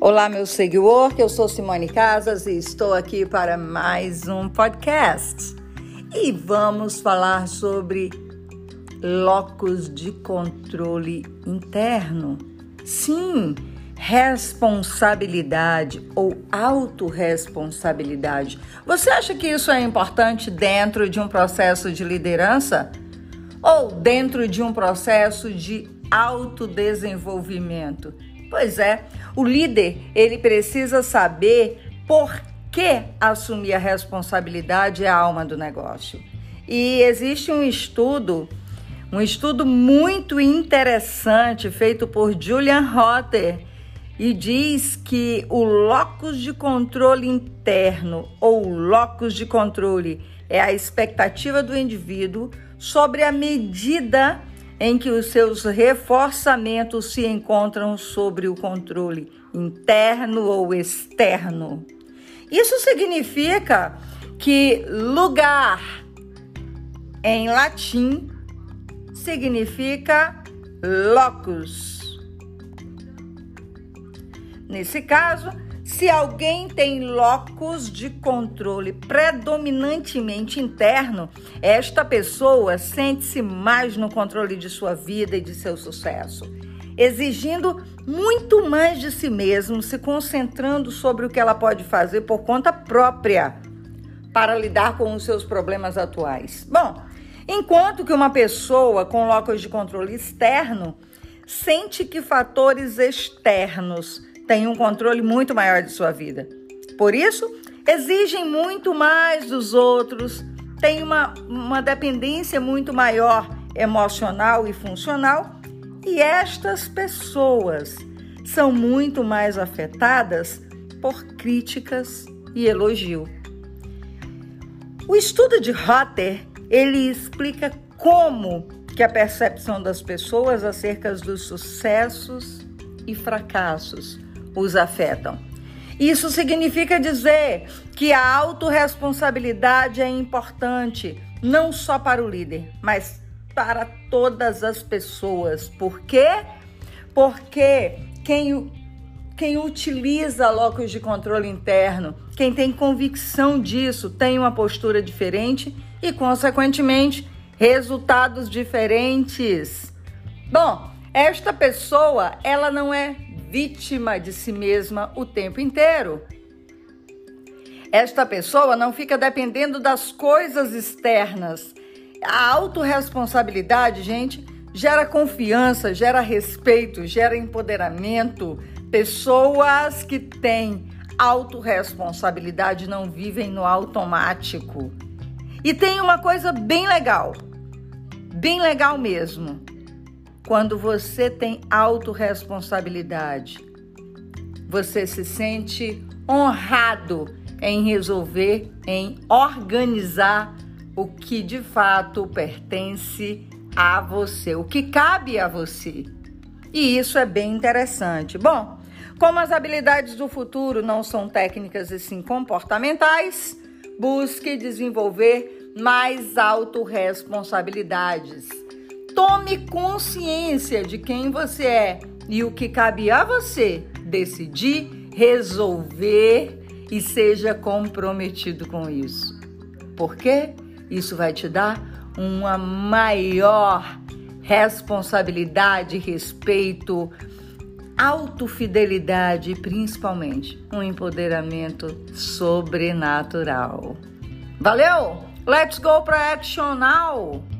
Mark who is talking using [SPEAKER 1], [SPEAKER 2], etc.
[SPEAKER 1] Olá, meu seguidor, eu sou Simone Casas e estou aqui para mais um podcast. E vamos falar sobre locus de controle interno. Sim, responsabilidade ou autorresponsabilidade. Você acha que isso é importante dentro de um processo de liderança? Ou dentro de um processo de autodesenvolvimento? Pois é, o líder, ele precisa saber por que assumir a responsabilidade é a alma do negócio. E existe um estudo, um estudo muito interessante feito por Julian Rotter e diz que o locus de controle interno ou locus de controle é a expectativa do indivíduo sobre a medida em que os seus reforçamentos se encontram sobre o controle interno ou externo. Isso significa que lugar em latim significa locus. Nesse caso, se alguém tem locus de controle predominantemente interno, esta pessoa sente-se mais no controle de sua vida e de seu sucesso, exigindo muito mais de si mesmo, se concentrando sobre o que ela pode fazer por conta própria para lidar com os seus problemas atuais. Bom, enquanto que uma pessoa com locus de controle externo sente que fatores externos têm um controle muito maior de sua vida. Por isso, exigem muito mais dos outros, têm uma, uma dependência muito maior emocional e funcional, e estas pessoas são muito mais afetadas por críticas e elogio. O estudo de Rotter, ele explica como que a percepção das pessoas acerca dos sucessos e fracassos os afetam. Isso significa dizer que a autorresponsabilidade é importante, não só para o líder, mas para todas as pessoas. Por quê? Porque quem, quem utiliza locos de controle interno, quem tem convicção disso, tem uma postura diferente e, consequentemente, resultados diferentes. Bom, esta pessoa, ela não é vítima de si mesma o tempo inteiro. Esta pessoa não fica dependendo das coisas externas. A autorresponsabilidade, gente, gera confiança, gera respeito, gera empoderamento. Pessoas que têm autorresponsabilidade não vivem no automático. E tem uma coisa bem legal, bem legal mesmo. Quando você tem autorresponsabilidade, você se sente honrado em resolver, em organizar o que de fato pertence a você, o que cabe a você. E isso é bem interessante. Bom, como as habilidades do futuro não são técnicas e sim comportamentais, busque desenvolver mais autorresponsabilidades Tome consciência de quem você é e o que cabe a você decidir, resolver e seja comprometido com isso. Porque isso vai te dar uma maior responsabilidade, respeito, autofidelidade e principalmente um empoderamento sobrenatural. Valeu? Let's go para action now!